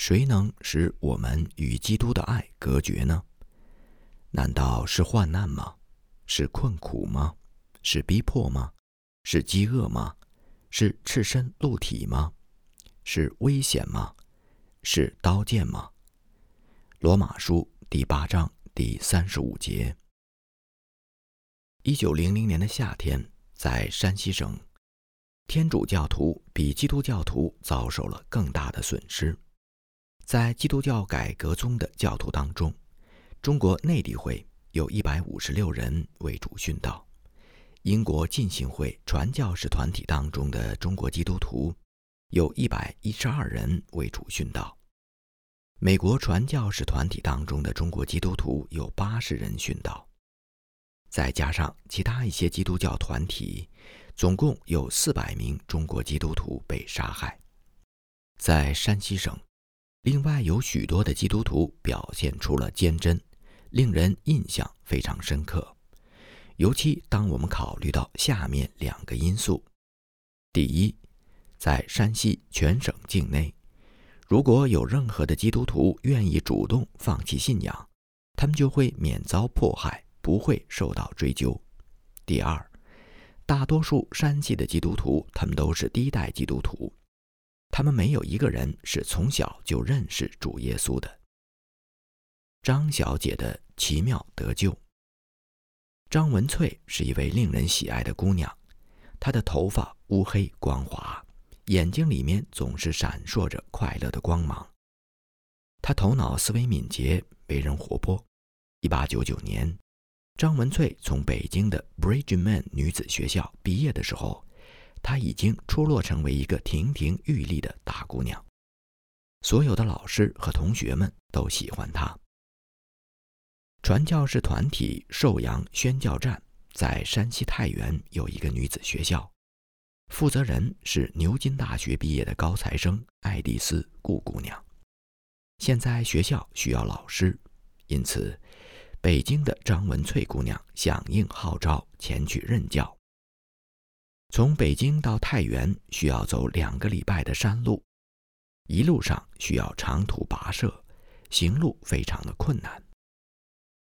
谁能使我们与基督的爱隔绝呢？难道是患难吗？是困苦吗？是逼迫吗？是饥饿吗？是赤身露体吗？是危险吗？是刀剑吗？罗马书第八章第三十五节。一九零零年的夏天，在山西省，天主教徒比基督教徒遭受了更大的损失。在基督教改革宗的教徒当中，中国内地会有一百五十六人为主殉道；英国浸信会传教士团体当中的中国基督徒有一百一十二人为主殉道；美国传教士团体当中的中国基督徒有八十人殉道，再加上其他一些基督教团体，总共有四百名中国基督徒被杀害。在山西省。另外有许多的基督徒表现出了坚贞，令人印象非常深刻。尤其当我们考虑到下面两个因素：第一，在山西全省境内，如果有任何的基督徒愿意主动放弃信仰，他们就会免遭迫害，不会受到追究；第二，大多数山西的基督徒，他们都是第一代基督徒。他们没有一个人是从小就认识主耶稣的。张小姐的奇妙得救。张文翠是一位令人喜爱的姑娘，她的头发乌黑光滑，眼睛里面总是闪烁着快乐的光芒。她头脑思维敏捷，为人活泼。一八九九年，张文翠从北京的 Bridgeman 女子学校毕业的时候。她已经出落成为一个亭亭玉立的大姑娘，所有的老师和同学们都喜欢她。传教士团体寿阳宣教站在山西太原有一个女子学校，负责人是牛津大学毕业的高材生爱丽丝顾姑娘。现在学校需要老师，因此北京的张文翠姑娘响应号召前去任教。从北京到太原需要走两个礼拜的山路，一路上需要长途跋涉，行路非常的困难。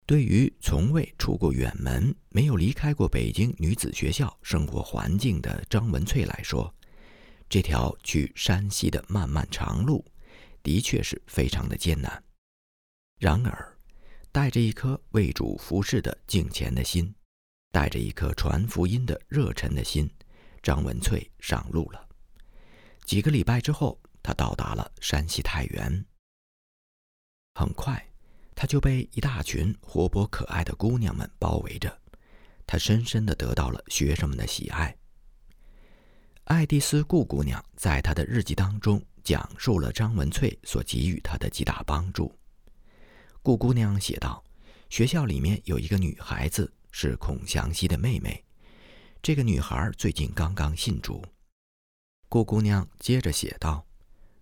对于从未出过远门、没有离开过北京女子学校生活环境的张文翠来说，这条去山西的漫漫长路，的确是非常的艰难。然而，带着一颗为主服侍的敬虔的心，带着一颗传福音的热忱的心。张文翠上路了。几个礼拜之后，他到达了山西太原。很快，他就被一大群活泼可爱的姑娘们包围着。他深深的得到了学生们的喜爱。爱丽丝顾姑娘在她的日记当中讲述了张文翠所给予她的极大帮助。顾姑娘写道：“学校里面有一个女孩子，是孔祥熙的妹妹。”这个女孩最近刚刚信主，顾姑娘接着写道：“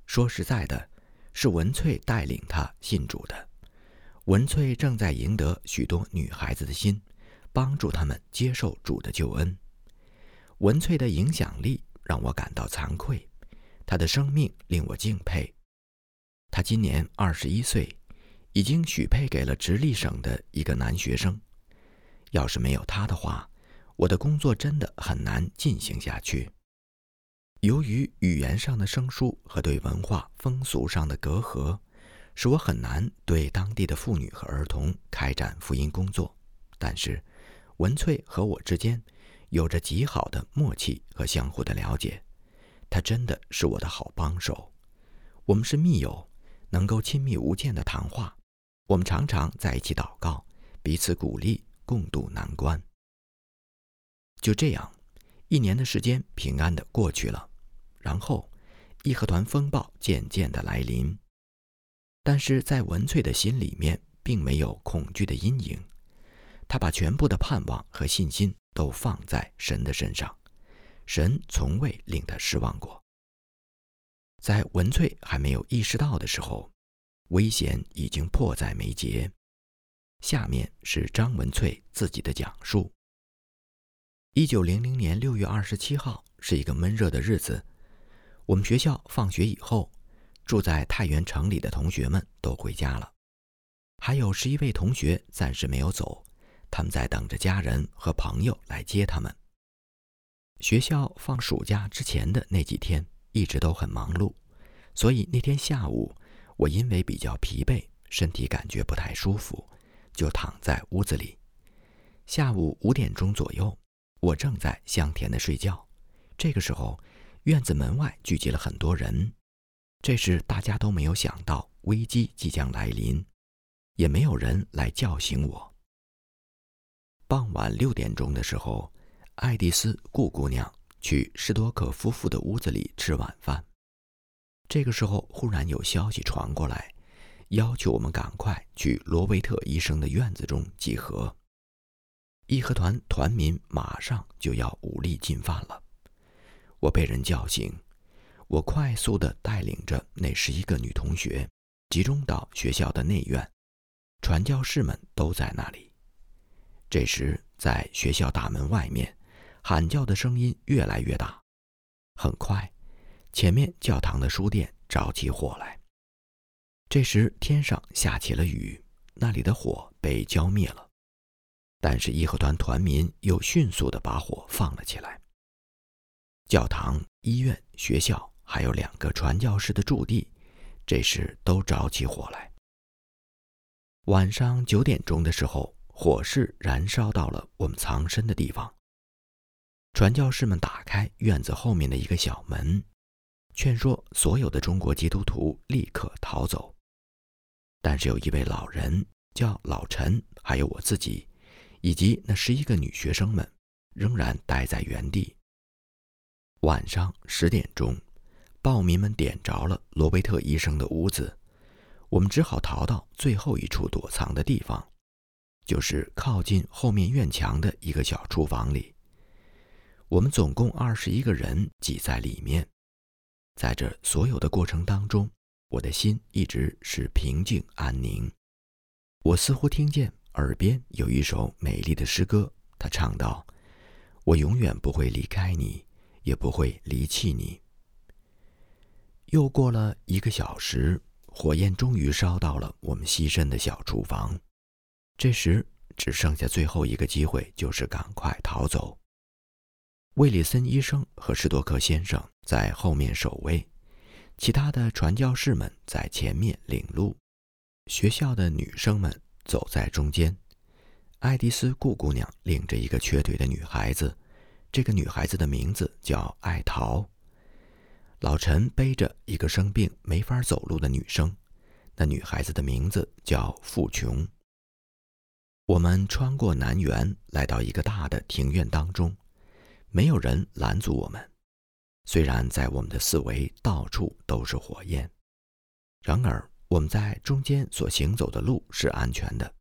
说实在的，是文翠带领她信主的。文翠正在赢得许多女孩子的心，帮助她们接受主的救恩。文翠的影响力让我感到惭愧，她的生命令我敬佩。她今年二十一岁，已经许配给了直隶省的一个男学生。要是没有她的话，”我的工作真的很难进行下去。由于语言上的生疏和对文化风俗上的隔阂，使我很难对当地的妇女和儿童开展福音工作。但是，文翠和我之间有着极好的默契和相互的了解，她真的是我的好帮手。我们是密友，能够亲密无间的谈话。我们常常在一起祷告，彼此鼓励，共度难关。就这样，一年的时间平安的过去了，然后义和团风暴渐渐的来临。但是在文翠的心里面，并没有恐惧的阴影，他把全部的盼望和信心都放在神的身上，神从未令他失望过。在文翠还没有意识到的时候，危险已经迫在眉睫。下面是张文翠自己的讲述。一九零零年六月二十七号是一个闷热的日子。我们学校放学以后，住在太原城里的同学们都回家了，还有十一位同学暂时没有走，他们在等着家人和朋友来接他们。学校放暑假之前的那几天一直都很忙碌，所以那天下午，我因为比较疲惫，身体感觉不太舒服，就躺在屋子里。下午五点钟左右，我正在香甜的睡觉，这个时候，院子门外聚集了很多人。这时大家都没有想到危机即将来临，也没有人来叫醒我。傍晚六点钟的时候。爱丽丝顾姑娘去施多克夫妇的屋子里吃晚饭。这个时候，忽然有消息传过来，要求我们赶快去罗维特医生的院子中集合。义和团团民马上就要武力进犯了。我被人叫醒，我快速地带领着那十一个女同学，集中到学校的内院，传教士们都在那里。这时，在学校大门外面。喊叫的声音越来越大，很快，前面教堂的书店着起火来。这时天上下起了雨，那里的火被浇灭了，但是义和团团民又迅速地把火放了起来。教堂、医院、学校还有两个传教士的驻地，这时都着起火来。晚上九点钟的时候，火势燃烧到了我们藏身的地方。传教士们打开院子后面的一个小门，劝说所有的中国基督徒立刻逃走。但是有一位老人叫老陈，还有我自己，以及那十一个女学生们，仍然待在原地。晚上十点钟，暴民们点着了罗贝特医生的屋子，我们只好逃到最后一处躲藏的地方，就是靠近后面院墙的一个小厨房里。我们总共二十一个人挤在里面，在这所有的过程当中，我的心一直是平静安宁。我似乎听见耳边有一首美丽的诗歌，他唱道：“我永远不会离开你，也不会离弃你。”又过了一个小时，火焰终于烧到了我们栖身的小厨房。这时只剩下最后一个机会，就是赶快逃走。威里森医生和施多克先生在后面守卫，其他的传教士们在前面领路，学校的女生们走在中间。爱迪斯顾姑娘领着一个瘸腿的女孩子，这个女孩子的名字叫爱桃。老陈背着一个生病没法走路的女生，那女孩子的名字叫富琼。我们穿过南园，来到一个大的庭院当中。没有人拦阻我们，虽然在我们的四围到处都是火焰，然而我们在中间所行走的路是安全的。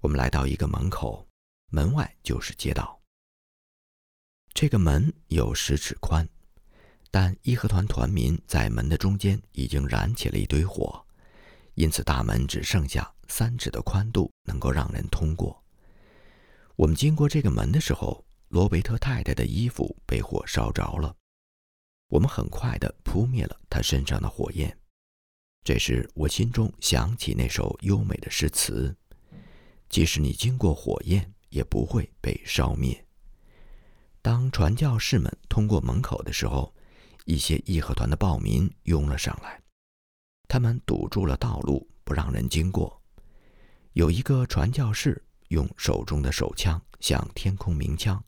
我们来到一个门口，门外就是街道。这个门有十尺宽，但义和团团民在门的中间已经燃起了一堆火，因此大门只剩下三尺的宽度能够让人通过。我们经过这个门的时候。罗维特太太的衣服被火烧着了，我们很快地扑灭了她身上的火焰。这时，我心中想起那首优美的诗词：“即使你经过火焰，也不会被烧灭。”当传教士们通过门口的时候，一些义和团的暴民拥了上来，他们堵住了道路，不让人经过。有一个传教士用手中的手枪向天空鸣枪。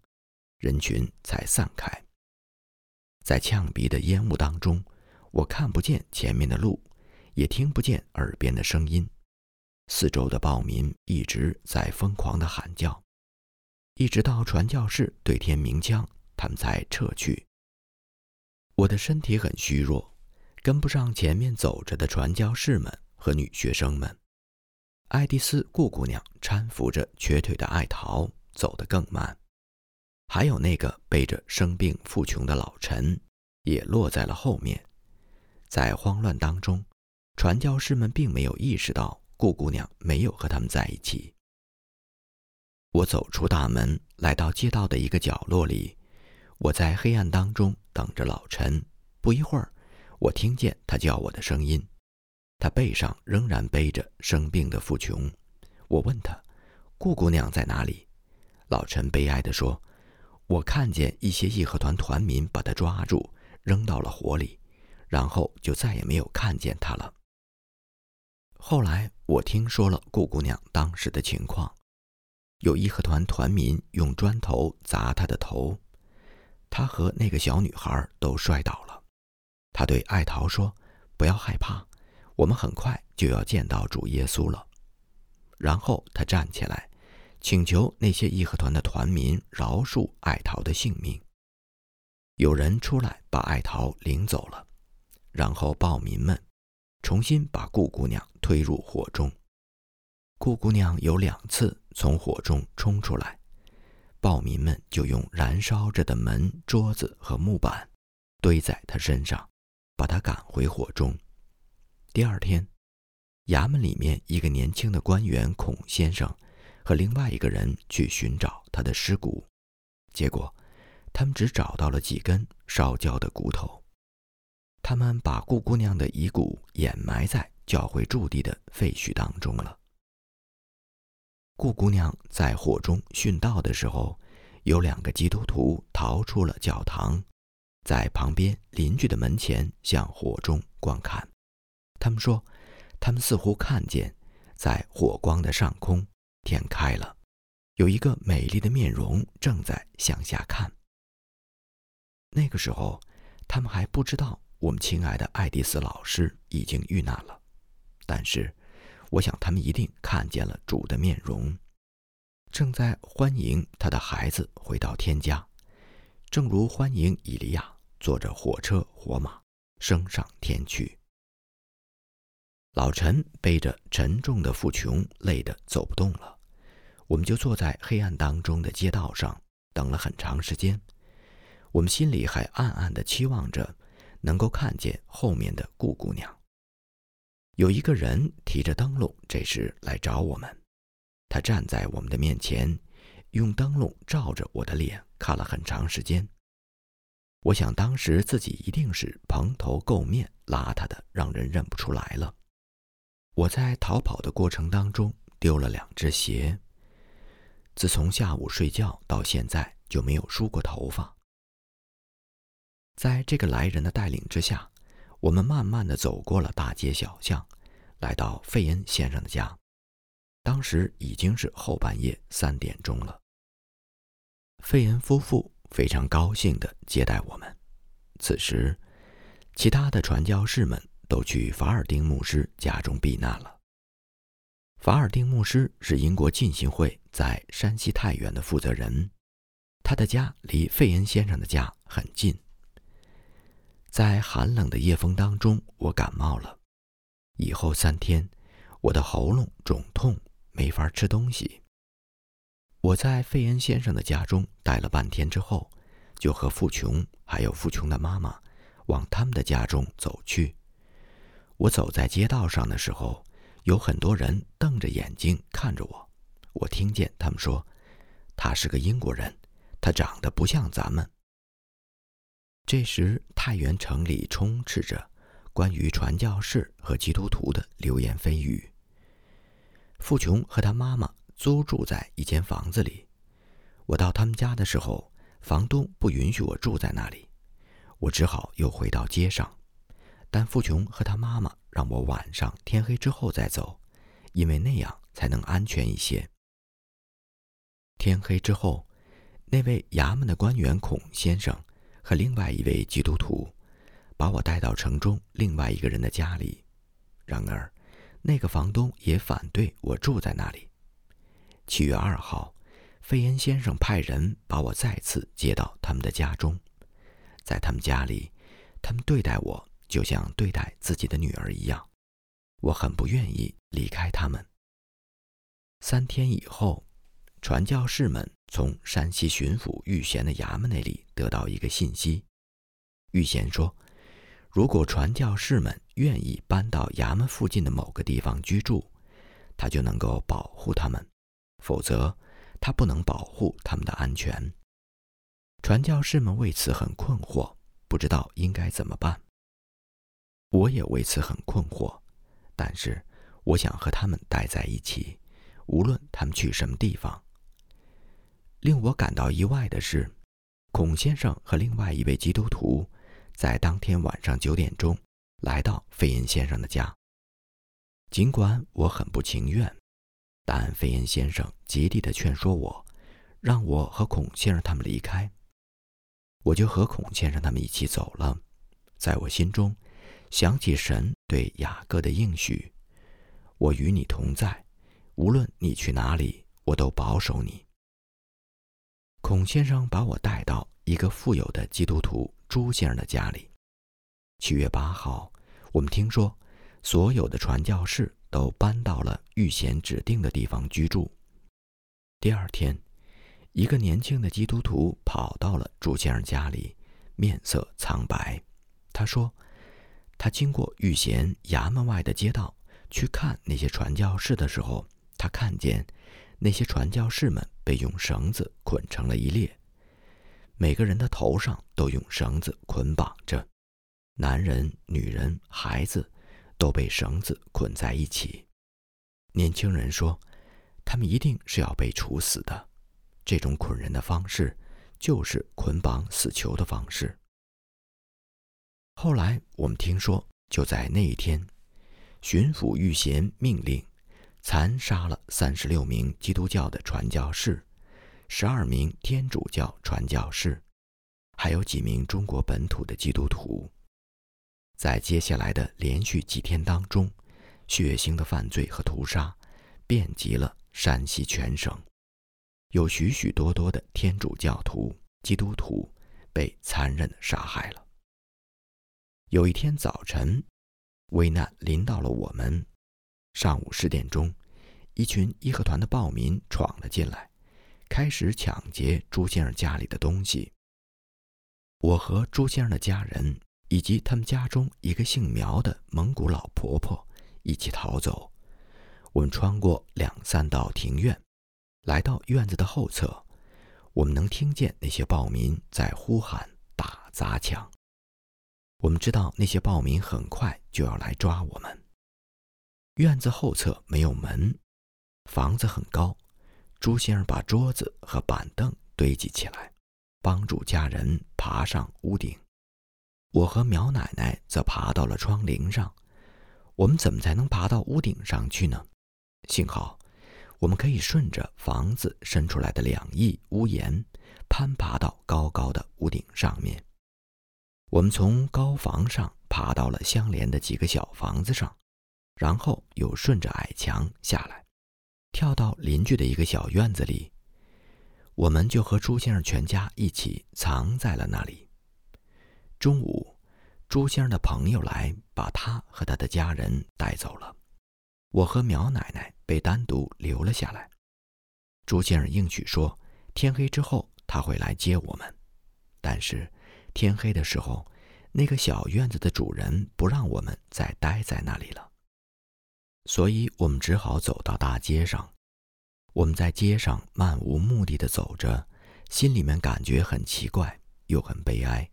人群才散开，在呛鼻的烟雾当中，我看不见前面的路，也听不见耳边的声音。四周的暴民一直在疯狂地喊叫，一直到传教士对天鸣枪，他们才撤去。我的身体很虚弱，跟不上前面走着的传教士们和女学生们。爱丽丝顾姑娘搀扶着瘸腿的爱桃，走得更慢。还有那个背着生病富穷的老陈，也落在了后面。在慌乱当中，传教士们并没有意识到顾姑娘没有和他们在一起。我走出大门，来到街道的一个角落里。我在黑暗当中等着老陈。不一会儿，我听见他叫我的声音，他背上仍然背着生病的富琼。我问他：“顾姑娘在哪里？”老陈悲哀地说：“我看见一些义和团团民把她抓住，扔到了火里，然后就再也没有看见她了。”后来我听说了顾姑娘当时的情况，有义和团团民用砖头砸她的头，她和那个小女孩都摔倒了。他对艾桃说：“不要害怕，我们很快就要见到主耶稣了。”然后他站起来。请求那些义和团的团民饶恕艾桃的性命。有人出来把艾桃领走了，然后暴民们重新把顾姑娘推入火中。顾姑娘有两次从火中冲出来，暴民们就用燃烧着的门、桌子和木板堆在她身上，把她赶回火中。第二天，衙门里面一个年轻的官员孔先生。和另外一个人去寻找他的尸骨，结果他们只找到了几根烧焦的骨头。他们把顾姑娘的遗骨掩埋在教会驻地的废墟当中了。顾姑娘在火中殉道的时候，有两个基督徒逃出了教堂，在旁边邻居的门前向火中观看。他们说，他们似乎看见在火光的上空。天开了，有一个美丽的面容正在向下看。那个时候，他们还不知道我们亲爱的爱丽丝老师已经遇难了，但是，我想他们一定看见了主的面容，正在欢迎他的孩子回到天家，正如欢迎以利亚坐着火车火马升上天去。老陈背着沉重的富琼，累得走不动了。我们就坐在黑暗当中的街道上，等了很长时间。我们心里还暗暗地期望着能够看见后面的顾姑娘。有一个人提着灯笼，这时来找我们。他站在我们的面前，用灯笼照着我的脸看了很长时间。我想当时自己一定是蓬头垢面、邋遢的，让人认不出来了。我在逃跑的过程当中丢了两只鞋。自从下午睡觉到现在就没有梳过头发。在这个来人的带领之下，我们慢慢的走过了大街小巷，来到费恩先生的家。当时已经是后半夜三点钟了。费恩夫妇非常高兴的接待我们。此时，其他的传教士们都去法尔丁牧师家中避难了。法尔丁牧师是英国浸信会在山西太原的负责人，他的家离费恩先生的家很近。在寒冷的夜风当中，我感冒了，以后三天，我的喉咙肿痛，没法吃东西。我在费恩先生的家中待了半天之后，就和富琼还有富琼的妈妈往他们的家中走去。我走在街道上的时候。有很多人瞪着眼睛看着我，我听见他们说：“他是个英国人，他长得不像咱们。”这时，太原城里充斥着关于传教士和基督徒的流言蜚语。富琼和他妈妈租住在一间房子里，我到他们家的时候，房东不允许我住在那里，我只好又回到街上。但富琼和他妈妈让我晚上天黑之后再走，因为那样才能安全一些。天黑之后，那位衙门的官员孔先生和另外一位基督徒把我带到城中另外一个人的家里。然而，那个房东也反对我住在那里。七月二号，费恩先生派人把我再次接到他们的家中，在他们家里，他们对待我。就像对待自己的女儿一样，我很不愿意离开他们。三天以后，传教士们从山西巡抚玉贤的衙门那里得到一个信息。玉贤说，如果传教士们愿意搬到衙门附近的某个地方居住，他就能够保护他们；否则，他不能保护他们的安全。传教士们为此很困惑，不知道应该怎么办。我也为此很困惑，但是我想和他们待在一起，无论他们去什么地方。令我感到意外的是，孔先生和另外一位基督徒在当天晚上九点钟来到费恩先生的家。尽管我很不情愿，但费恩先生极力的劝说我，让我和孔先生他们离开。我就和孔先生他们一起走了。在我心中，想起神对雅各的应许：“我与你同在，无论你去哪里，我都保守你。”孔先生把我带到一个富有的基督徒朱先生的家里。七月八号，我们听说。所有的传教士都搬到了预先指定的地方居住。第二天，一个年轻的基督徒跑到了朱先生家里，面色苍白。他说：“他经过玉贤衙门外的街道去看那些传教士的时候，他看见那些传教士们被用绳子捆成了一列，每个人的头上都用绳子捆绑着，男人、女人、孩子。”都被绳子捆在一起。年轻人说：“他们一定是要被处死的。这种捆人的方式，就是捆绑死囚的方式。”后来我们听说，就在那一天，巡抚御贤命令残杀了三十六名基督教的传教士，十二名天主教传教士，还有几名中国本土的基督徒。在接下来的连续几天当中，血腥的犯罪和屠杀遍及了山西全省，有许许多多的天主教徒、基督徒被残忍地杀害了。有一天早晨，危难临到了我们。上午十点钟，一群义和团的暴民闯了进来，开始抢劫朱先生家里的东西。我和朱先生的家人。以及他们家中一个姓苗的蒙古老婆婆一起逃走。我们穿过两三道庭院，来到院子的后侧，我们能听见那些暴民在呼喊、打砸抢。我们知道那些暴民很快就要来抓我们。院子后侧没有门，房子很高。朱先生把桌子和板凳堆积起来，帮助家人爬上屋顶。我和苗奶奶则爬到了窗棂上。我们怎么才能爬到屋顶上去呢？幸好，我们可以顺着房子伸出来的两翼屋檐，攀爬到高高的屋顶上面。我们从高房上爬到了相连的几个小房子上，然后又顺着矮墙下来，跳到邻居的一个小院子里。我们就和朱先生全家一起藏在了那里。中午，朱先生的朋友来把他和他的家人带走了。我和苗奶奶被单独留了下来。朱先生应许说，天黑之后他会来接我们。但是，天黑的时候，那个小院子的主人不让我们再待在那里了，所以我们只好走到大街上。我们在街上漫无目的的走着，心里面感觉很奇怪，又很悲哀。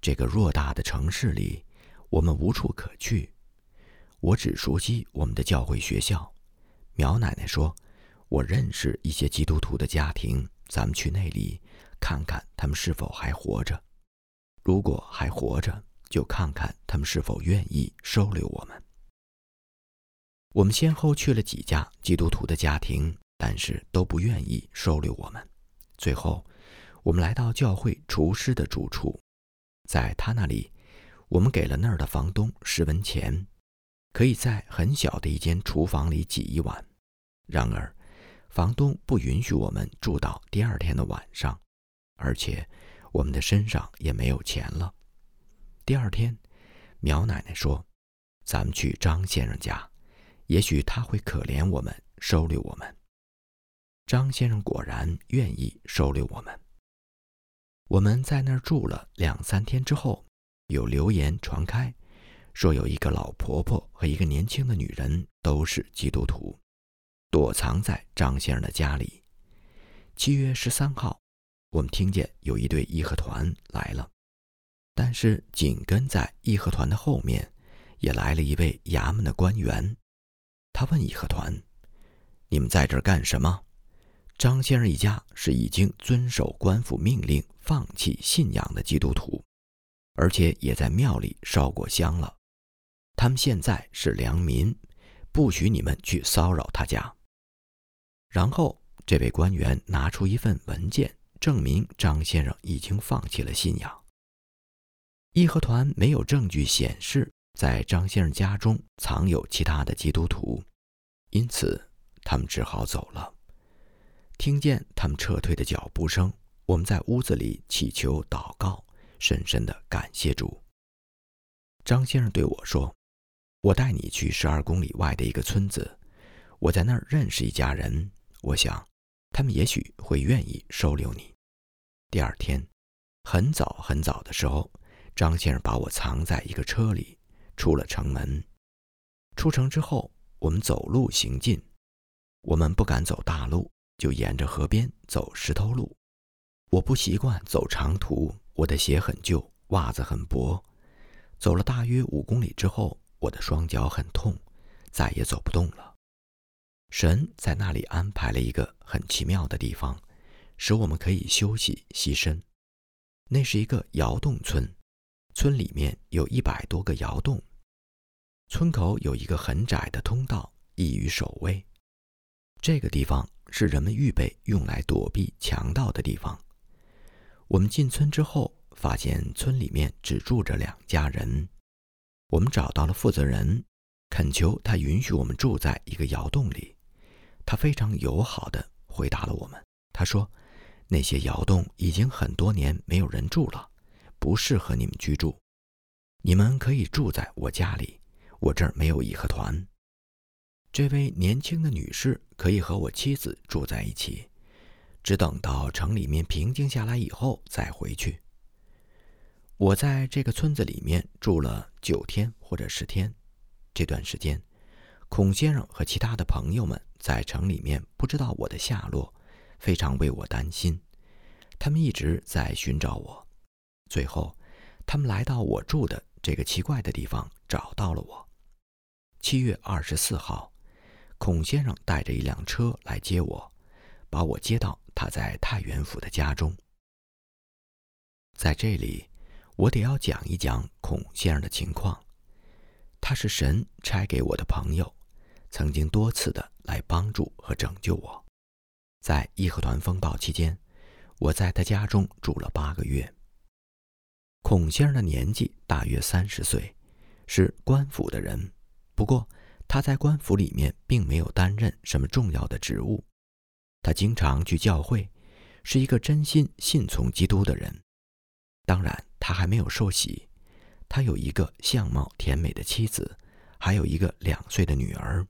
这个偌大的城市里，我们无处可去。我只熟悉我们的教会学校。苗奶奶说：“我认识一些基督徒的家庭，咱们去那里看看他们是否还活着。如果还活着，就看看他们是否愿意收留我们。”我们先后去了几家基督徒的家庭，但是都不愿意收留我们。最后，我们来到教会厨师的住处。在他那里，我们给了那儿的房东十文钱，可以在很小的一间厨房里挤一晚。然而，房东不允许我们住到第二天的晚上，而且我们的身上也没有钱了。第二天，苗奶奶说：“咱们去张先生家，也许他会可怜我们，收留我们。”张先生果然愿意收留我们。我们在那儿住了两三天之后，有流言传开，说有一个老婆婆和一个年轻的女人都是基督徒，躲藏在张先生的家里。七月十三号，我们听见有一队义和团来了，但是紧跟在义和团的后面也来了一位衙门的官员。他问义和团：“你们在这儿干什么？”张先生一家是已经遵守官府命令、放弃信仰的基督徒，而且也在庙里烧过香了。他们现在是良民，不许你们去骚扰他家。然后，这位官员拿出一份文件，证明张先生已经放弃了信仰。义和团没有证据显示在张先生家中藏有其他的基督徒，因此他们只好走了。听见他们撤退的脚步声，我们在屋子里祈求祷告，深深的感谢主。张先生对我说：“我带你去十二公里外的一个村子，我在那儿认识一家人，我想他们也许会愿意收留你。”第二天，很早很早的时候，张先生把我藏在一个车里，出了城门。出城之后，我们走路行进，我们不敢走大路。就沿着河边走石头路，我不习惯走长途，我的鞋很旧，袜子很薄。走了大约五公里之后，我的双脚很痛，再也走不动了。神在那里安排了一个很奇妙的地方，使我们可以休息栖身。那是一个窑洞村，村里面有一百多个窑洞，村口有一个很窄的通道，易于守卫。这个地方。是人们预备用来躲避强盗的地方。我们进村之后，发现村里面只住着两家人。我们找到了负责人，恳求他允许我们住在一个窑洞里。他非常友好地回答了我们。他说：“那些窑洞已经很多年没有人住了，不适合你们居住。你们可以住在我家里，我这儿没有义和团。”这位年轻的女士可以和我妻子住在一起，只等到城里面平静下来以后再回去。我在这个村子里面住了九天或者十天，这段时间，孔先生和其他的朋友们在城里面不知道我的下落，非常为我担心，他们一直在寻找我。最后，他们来到我住的这个奇怪的地方，找到了我。七月二十四号。孔先生带着一辆车来接我，把我接到他在太原府的家中。在这里，我得要讲一讲孔先生的情况。他是神差给我的朋友，曾经多次的来帮助和拯救我。在义和团风暴期间，我在他家中住了八个月。孔先生的年纪大约三十岁，是官府的人，不过。他在官府里面并没有担任什么重要的职务，他经常去教会，是一个真心信从基督的人。当然，他还没有受洗。他有一个相貌甜美的妻子，还有一个两岁的女儿。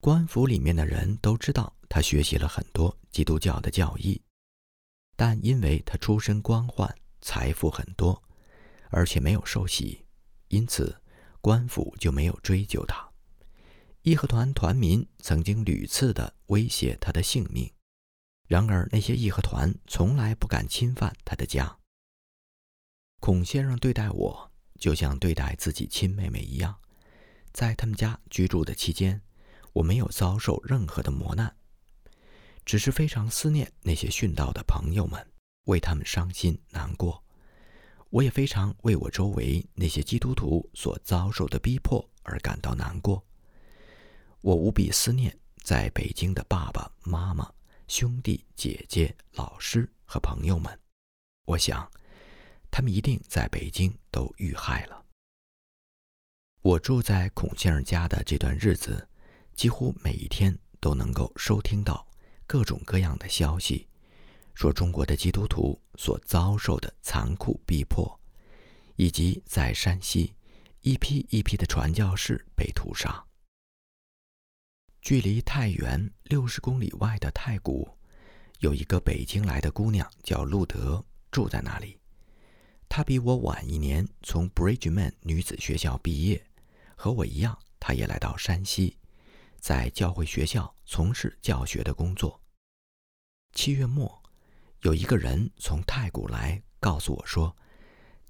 官府里面的人都知道他学习了很多基督教的教义，但因为他出身官宦，财富很多，而且没有受洗，因此官府就没有追究他。义和团团民曾经屡次的威胁他的性命，然而那些义和团从来不敢侵犯他的家。孔先生对待我就像对待自己亲妹妹一样，在他们家居住的期间，我没有遭受任何的磨难，只是非常思念那些殉道的朋友们，为他们伤心难过。我也非常为我周围那些基督徒所遭受的逼迫而感到难过。我无比思念在北京的爸爸妈妈、兄弟姐姐、老师和朋友们。我想，他们一定在北京都遇害了。我住在孔先生家的这段日子，几乎每一天都能够收听到各种各样的消息，说中国的基督徒所遭受的残酷逼迫，以及在山西一批一批的传教士被屠杀。距离太原六十公里外的太谷，有一个北京来的姑娘叫路德，住在那里。她比我晚一年从 Bridgeman 女子学校毕业，和我一样，她也来到山西，在教会学校从事教学的工作。七月末，有一个人从太古来告诉我说，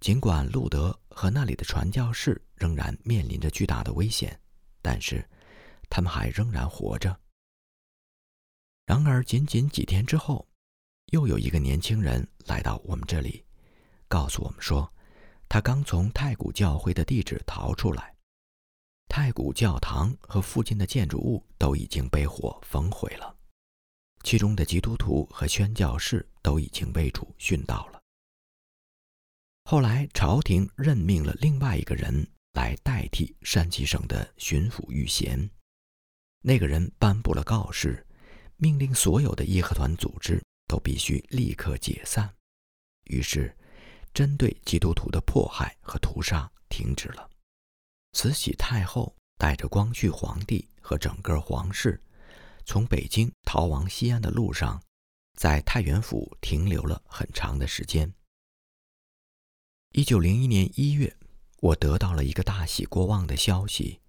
尽管路德和那里的传教士仍然面临着巨大的危险，但是他们还仍然活着。然而，仅仅几天之后，又有一个年轻人来到我们这里，告诉我们说，他刚从太古教会的地址逃出来。太古教堂和附近的建筑物都已经被火焚毁了，其中的基督徒和宣教士都已经被主殉道了。后来，朝廷任命了另外一个人来代替山西省的巡抚御贤。那个人颁布了告示，命令所有的义和团组织都必须立刻解散。于是，针对基督徒的迫害和屠杀停止了。慈禧太后带着光绪皇帝和整个皇室，从北京逃往西安的路上，在太原府停留了很长的时间。一九零一年一月，我得到了一个大喜过望的消息：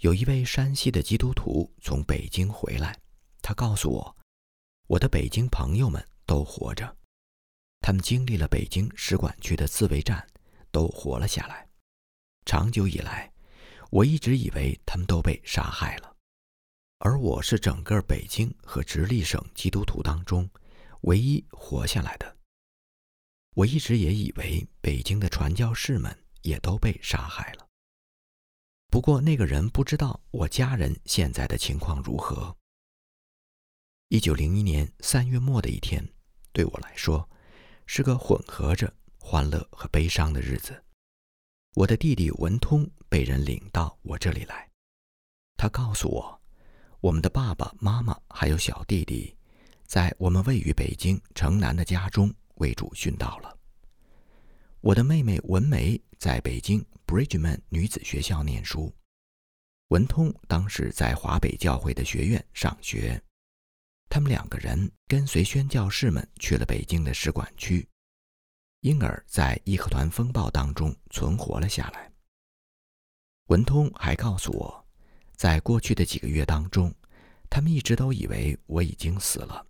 有一位山西的基督徒从北京回来。他告诉我，我的北京朋友们都活着，他们经历了北京使馆区的自卫战，都活了下来。长久以来，我一直以为他们都被杀害了，而我是整个北京和直隶省基督徒当中唯一活下来的。我一直也以为北京的传教士们也都被杀害了。不过那个人不知道我家人现在的情况如何。一九零一年三月末的一天，对我来说，是个混合着欢乐和悲伤的日子。我的弟弟文通被人领到我这里来，他告诉我，我们的爸爸妈妈还有小弟弟，在我们位于北京城南的家中为主殉道了。我的妹妹文梅在北京 Bridgeman 女子学校念书，文通当时在华北教会的学院上学，他们两个人跟随宣教士们去了北京的使馆区。因而，在义和团风暴当中存活了下来。文通还告诉我，在过去的几个月当中，他们一直都以为我已经死了。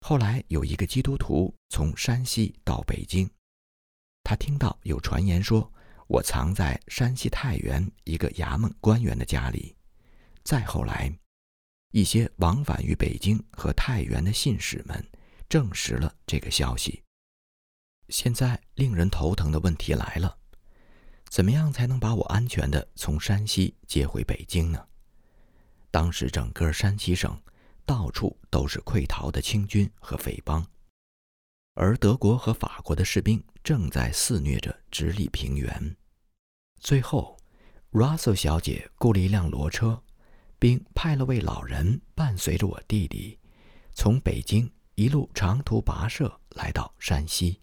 后来有一个基督徒从山西到北京，他听到有传言说我藏在山西太原一个衙门官员的家里。再后来，一些往返于北京和太原的信使们证实了这个消息。现在令人头疼的问题来了：怎么样才能把我安全的从山西接回北京呢？当时整个山西省到处都是溃逃的清军和匪帮，而德国和法国的士兵正在肆虐着直隶平原。最后，Russell 小姐雇了一辆骡车，并派了位老人伴随着我弟弟，从北京一路长途跋涉来到山西。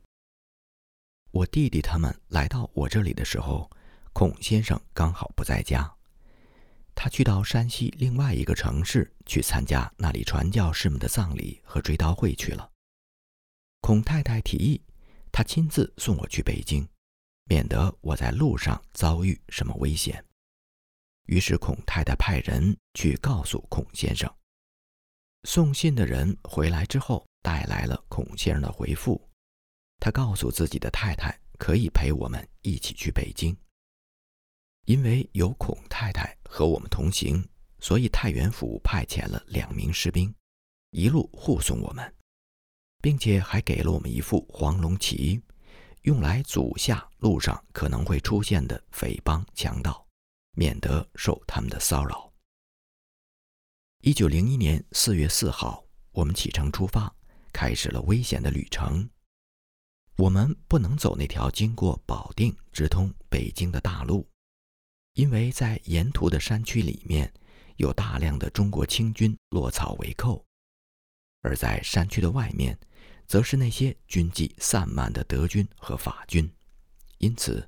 我弟弟他们来到我这里的时候，孔先生刚好不在家，他去到山西另外一个城市去参加那里传教士们的葬礼和追悼会去了。孔太太提议，他亲自送我去北京，免得我在路上遭遇什么危险。于是孔太太派人去告诉孔先生。送信的人回来之后，带来了孔先生的回复。他告诉自己的太太，可以陪我们一起去北京。因为有孔太太和我们同行，所以太原府派遣了两名士兵，一路护送我们，并且还给了我们一副黄龙旗，用来阻下路上可能会出现的匪帮强盗，免得受他们的骚扰。一九零一年四月四号，我们启程出发，开始了危险的旅程。我们不能走那条经过保定直通北京的大路，因为在沿途的山区里面有大量的中国清军落草为寇，而在山区的外面，则是那些军纪散漫的德军和法军。因此，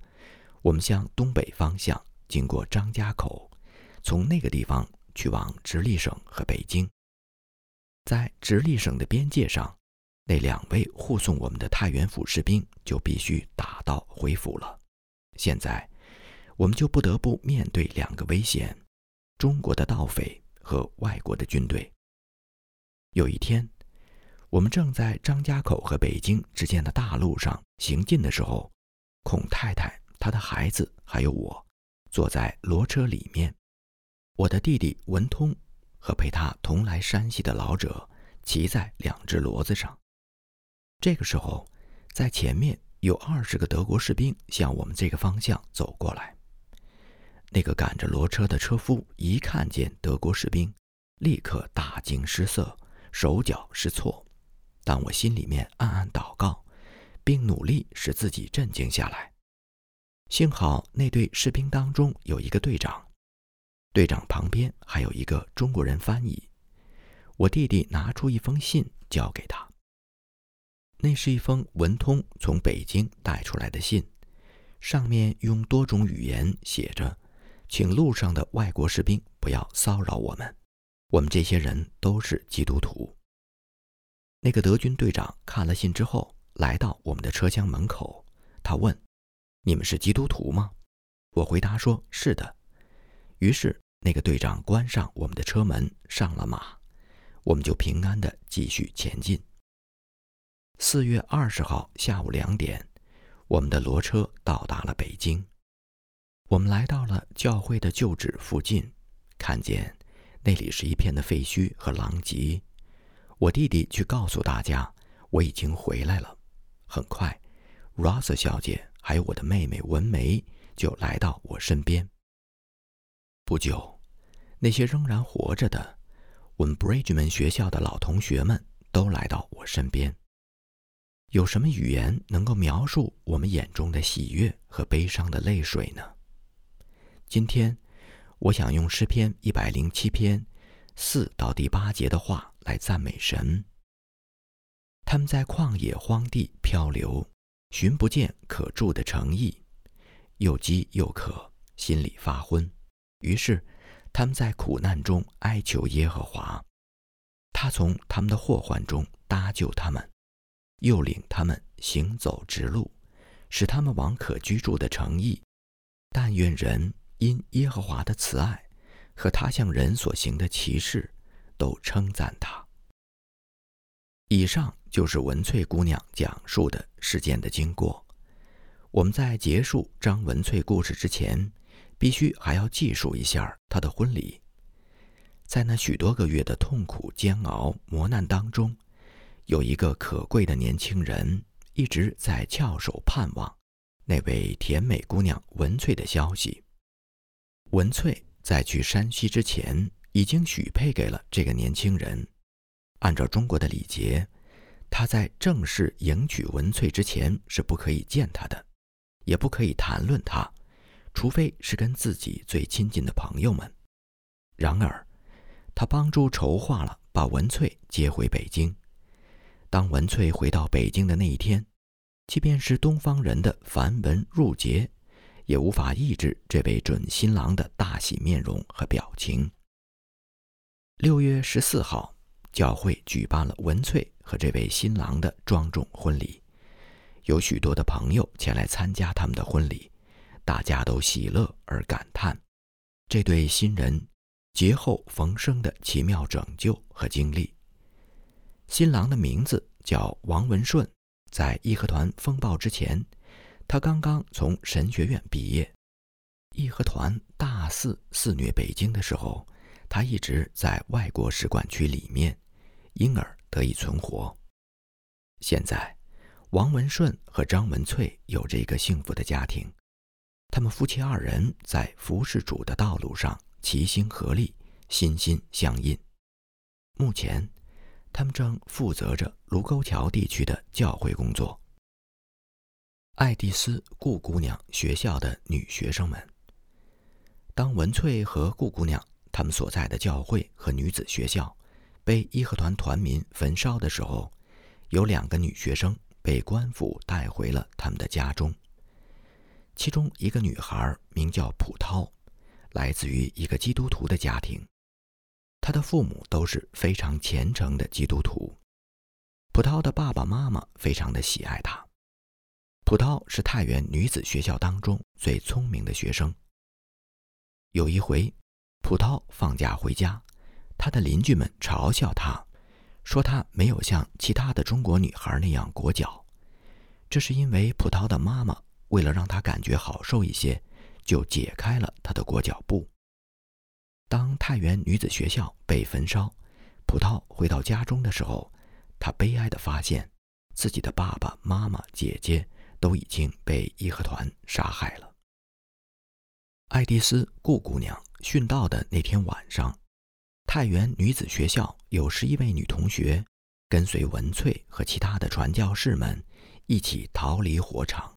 我们向东北方向经过张家口，从那个地方去往直隶省和北京。在直隶省的边界上。那两位护送我们的太原府士兵就必须打道回府了。现在，我们就不得不面对两个危险：中国的盗匪和外国的军队。有一天，我们正在张家口和北京之间的大路上行进的时候，孔太太、她的孩子还有我，坐在骡车里面。我的弟弟文通和陪他同来山西的老者骑在两只骡子上。这个时候，在前面有二十个德国士兵向我们这个方向走过来。那个赶着骡车的车夫一看见德国士兵，立刻大惊失色，手脚失措。但我心里面暗暗祷告，并努力使自己镇静下来。幸好那队士兵当中有一个队长，队长旁边还有一个中国人翻译。我弟弟拿出一封信交给他，那是一封文通从北京带出来的信，上面用多种语言写着。请路上的外国士兵不要骚扰我们，我们这些人都是基督徒。那个德军队长看了信之后，来到我们的车厢门口，他问：“你们是基督徒吗？”我回答说：“是的。”于是那个队长关上我们的车门，上了马，我们就平安地继续前进。四月二十号下午两点，我们的骡车到达了北京。我们来到了教会的旧址附近，看见那里是一片的废墟和狼藉。我弟弟去告诉大家，我已经回来了。很快，Rosa 小姐还有我的妹妹文梅就来到我身边。不久，那些仍然活着的我们 Bridgeman 学校的老同学们都来到我身边。有什么语言能够描述我们眼中的喜悦和悲伤的泪水呢？今天，我想用诗篇一百零七篇四到第八节的话来赞美神。他们在旷野荒地漂流，寻不见可住的城邑，又饥又渴，心里发昏。于是，他们在苦难中哀求耶和华，他从他们的祸患中搭救他们，又领他们行走直路，使他们往可居住的城邑。但愿人。因耶和华的慈爱和他向人所行的奇事，都称赞他。以上就是文翠姑娘讲述的事件的经过。我们在结束张文翠故事之前，必须还要记述一下她的婚礼。在那许多个月的痛苦、煎熬、磨难当中，有一个可贵的年轻人一直在翘首盼望那位甜美姑娘文翠的消息。文翠在去山西之前，已经许配给了这个年轻人。按照中国的礼节，他在正式迎娶文翠之前是不可以见他的，也不可以谈论他，除非是跟自己最亲近的朋友们。然而，他帮助筹划了把文翠接回北京。当文翠回到北京的那一天，即便是东方人的繁文缛节。也无法抑制这位准新郎的大喜面容和表情。六月十四号，教会举办了文翠和这位新郎的庄重婚礼，有许多的朋友前来参加他们的婚礼，大家都喜乐而感叹这对新人劫后逢生的奇妙拯救和经历。新郎的名字叫王文顺，在义和团风暴之前。他刚刚从神学院毕业，义和团大肆肆虐北京的时候，他一直在外国使馆区里面，因而得以存活。现在，王文顺和张文翠有着一个幸福的家庭，他们夫妻二人在服侍主的道路上齐心合力，心心相印。目前，他们正负责着卢沟桥地区的教会工作。爱丽丝顾姑娘学校的女学生们，当文翠和顾姑娘他们所在的教会和女子学校被义和团团民焚烧的时候，有两个女学生被官府带回了他们的家中。其中一个女孩名叫普涛，来自于一个基督徒的家庭，她的父母都是非常虔诚的基督徒。普涛的爸爸妈妈非常的喜爱她。普涛是太原女子学校当中最聪明的学生。有一回，普涛放假回家，他的邻居们嘲笑他，说他没有像其他的中国女孩那样裹脚。这是因为普涛的妈妈为了让他感觉好受一些，就解开了他的裹脚布。当太原女子学校被焚烧，葡萄回到家中的时候，他悲哀地发现，自己的爸爸妈妈、姐姐都已经被义和团杀害了。爱丽丝顾姑娘殉道的那天晚上，太原女子学校有十一位女同学，跟随文翠和其他的传教士们一起逃离火场。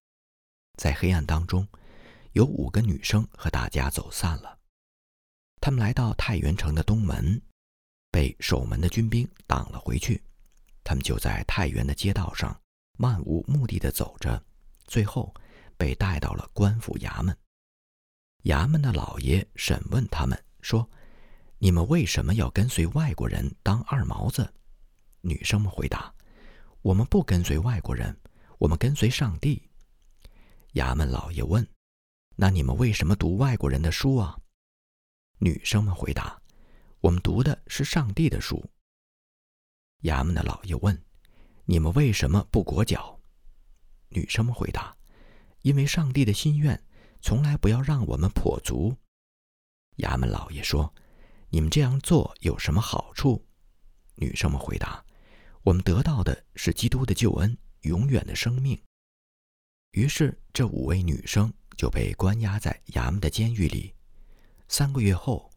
在黑暗当中，有五个女生和大家走散了。他们来到太原城的东门，被守门的军兵挡了回去。他们就在太原的街道上漫无目的地走着，最后被带到了官府衙门。衙门的老爷审问他们说：“你们为什么要跟随外国人当二毛子？”女生们回答：“我们不跟随外国人，我们跟随上帝。”衙门老爷问：“那你们为什么读外国人的书啊？”女生们回答：“我们读的是上帝的书。”衙门的老爷问：“你们为什么不裹脚？”女生们回答：“因为上帝的心愿。”从来不要让我们跛足。衙门老爷说：“你们这样做有什么好处？”女生们回答：“我们得到的是基督的救恩，永远的生命。”于是，这五位女生就被关押在衙门的监狱里。三个月后，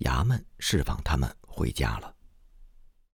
衙门释放他们回家了。